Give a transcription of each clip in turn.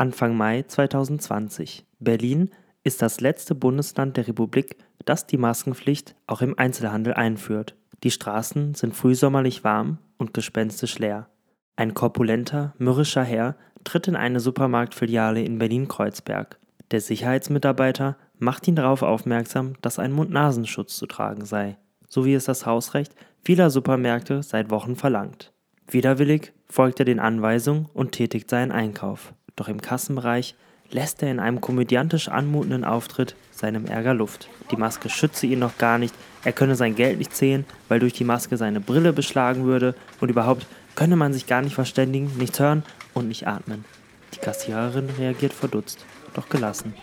Anfang Mai 2020. Berlin ist das letzte Bundesland der Republik, das die Maskenpflicht auch im Einzelhandel einführt. Die Straßen sind frühsommerlich warm und gespenstisch leer. Ein korpulenter, mürrischer Herr tritt in eine Supermarktfiliale in Berlin-Kreuzberg. Der Sicherheitsmitarbeiter macht ihn darauf aufmerksam, dass ein Mund-Nasenschutz zu tragen sei, so wie es das Hausrecht vieler Supermärkte seit Wochen verlangt. Widerwillig folgt er den Anweisungen und tätigt seinen Einkauf. Doch im Kassenbereich lässt er in einem komödiantisch anmutenden Auftritt seinem Ärger Luft. Die Maske schütze ihn noch gar nicht, er könne sein Geld nicht zählen, weil durch die Maske seine Brille beschlagen würde und überhaupt könne man sich gar nicht verständigen, nichts hören und nicht atmen. Die Kassiererin reagiert verdutzt, doch gelassen.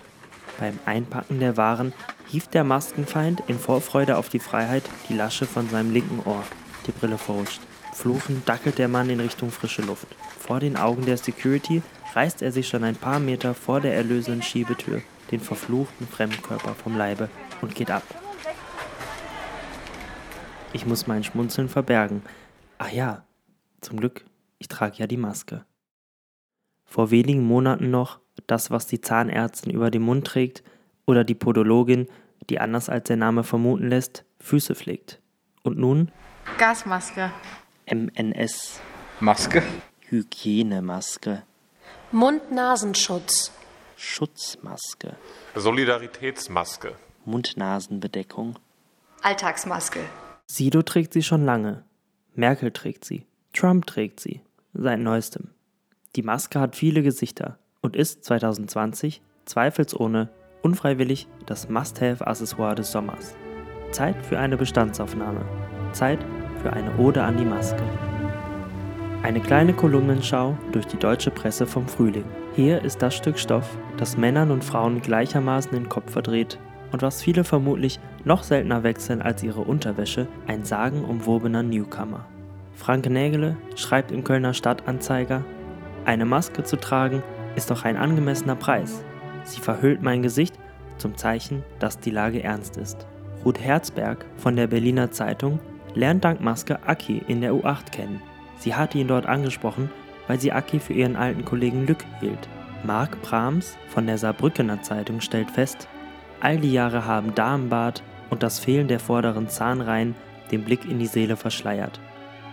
Beim Einpacken der Waren hieft der Maskenfeind in Vorfreude auf die Freiheit die Lasche von seinem linken Ohr. Die Brille verrutscht. Fluchend dackelt der Mann in Richtung frische Luft. Vor den Augen der Security reißt er sich schon ein paar Meter vor der erlösenden Schiebetür den verfluchten Fremdkörper vom Leibe und geht ab. Ich muss mein Schmunzeln verbergen. Ach ja, zum Glück, ich trage ja die Maske. Vor wenigen Monaten noch das, was die Zahnärztin über den Mund trägt oder die Podologin, die anders als der Name vermuten lässt, Füße pflegt. Und nun? Gasmaske. MNS. Maske. Hygienemaske. Mund-Nasenschutz. Schutzmaske. Solidaritätsmaske. Mund-Nasen-Bedeckung. Alltagsmaske. Sido trägt sie schon lange. Merkel trägt sie. Trump trägt sie. Seit neuestem. Die Maske hat viele Gesichter und ist 2020 zweifelsohne unfreiwillig das Must-Have-Accessoire des Sommers. Zeit für eine Bestandsaufnahme. Zeit für eine Ode an die Maske. Eine kleine Kolumnenschau durch die deutsche Presse vom Frühling. Hier ist das Stück Stoff, das Männern und Frauen gleichermaßen den Kopf verdreht und was viele vermutlich noch seltener wechseln als ihre Unterwäsche, ein sagenumwobener Newcomer. Frank Nägele schreibt im Kölner Stadtanzeiger, eine Maske zu tragen ist doch ein angemessener Preis. Sie verhüllt mein Gesicht zum Zeichen, dass die Lage ernst ist. Ruth Herzberg von der Berliner Zeitung lernt dank Maske Aki in der U8 kennen. Sie hatte ihn dort angesprochen, weil sie Aki für ihren alten Kollegen Lück hielt. Marc Brahms von der Saarbrückener Zeitung stellt fest, all die Jahre haben Damenbart und das Fehlen der vorderen Zahnreihen den Blick in die Seele verschleiert.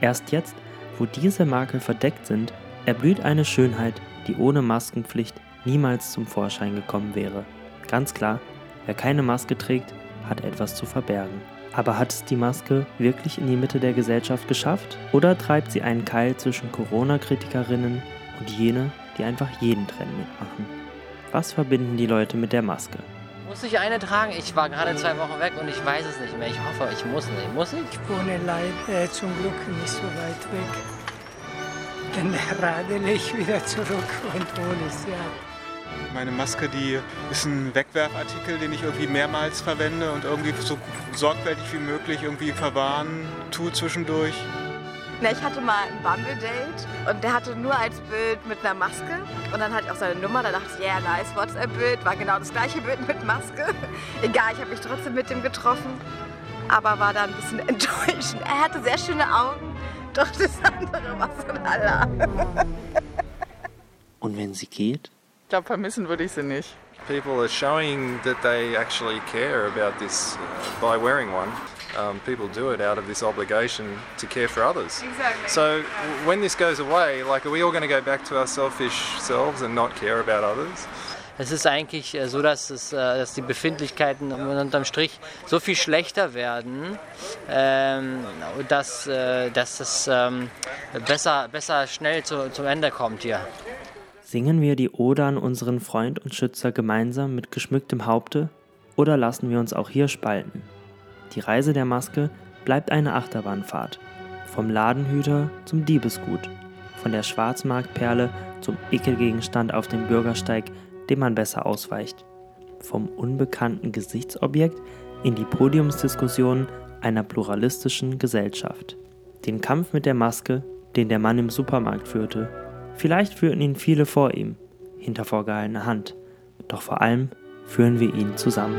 Erst jetzt, wo diese Makel verdeckt sind, erblüht eine Schönheit, die ohne Maskenpflicht niemals zum Vorschein gekommen wäre. Ganz klar, wer keine Maske trägt, hat etwas zu verbergen. Aber hat es die Maske wirklich in die Mitte der Gesellschaft geschafft? Oder treibt sie einen Keil zwischen Corona-Kritikerinnen und jene, die einfach jeden Trend mitmachen? Was verbinden die Leute mit der Maske? Muss ich eine tragen? Ich war gerade zwei Wochen weg und ich weiß es nicht mehr. Ich hoffe, ich muss nicht. Muss ich? Ich wohne leider äh, zum Glück nicht so weit weg. Dann radele ich wieder zurück und hole es ja. Meine Maske, die ist ein Wegwerfartikel, den ich irgendwie mehrmals verwende und irgendwie so sorgfältig wie möglich irgendwie verwahren tue zwischendurch. Na, ich hatte mal ein Bumble-Date und der hatte nur als Bild mit einer Maske und dann hatte ich auch seine Nummer. Da dachte ich, ja, yeah, nice WhatsApp-Bild, war genau das gleiche Bild mit Maske. Egal, ich habe mich trotzdem mit ihm getroffen, aber war da ein bisschen enttäuschend. Er hatte sehr schöne Augen, doch das andere war so ein Allah. Und wenn sie geht? Ich glaube, vermissen würde ich sie nicht. People are showing that they actually care about this uh, by wearing one. Um, people do it out of this obligation to care for others. Exactly. So when this goes away, like, are we all going to go back to our selfish selves and not care about others? Es ist eigentlich äh, so, dass, es, äh, dass die Befindlichkeiten unterm Strich so viel schlechter werden, ähm, dass, äh, dass es ähm, besser, besser schnell zu, zum Ende kommt hier. Singen wir die Ode an unseren Freund und Schützer gemeinsam mit geschmücktem Haupte oder lassen wir uns auch hier spalten? Die Reise der Maske bleibt eine Achterbahnfahrt. Vom Ladenhüter zum Diebesgut. Von der Schwarzmarktperle zum Ekelgegenstand auf dem Bürgersteig, dem man besser ausweicht. Vom unbekannten Gesichtsobjekt in die Podiumsdiskussionen einer pluralistischen Gesellschaft. Den Kampf mit der Maske, den der Mann im Supermarkt führte. Vielleicht führten ihn viele vor ihm, hinter vorgehaltener Hand. Doch vor allem führen wir ihn zusammen.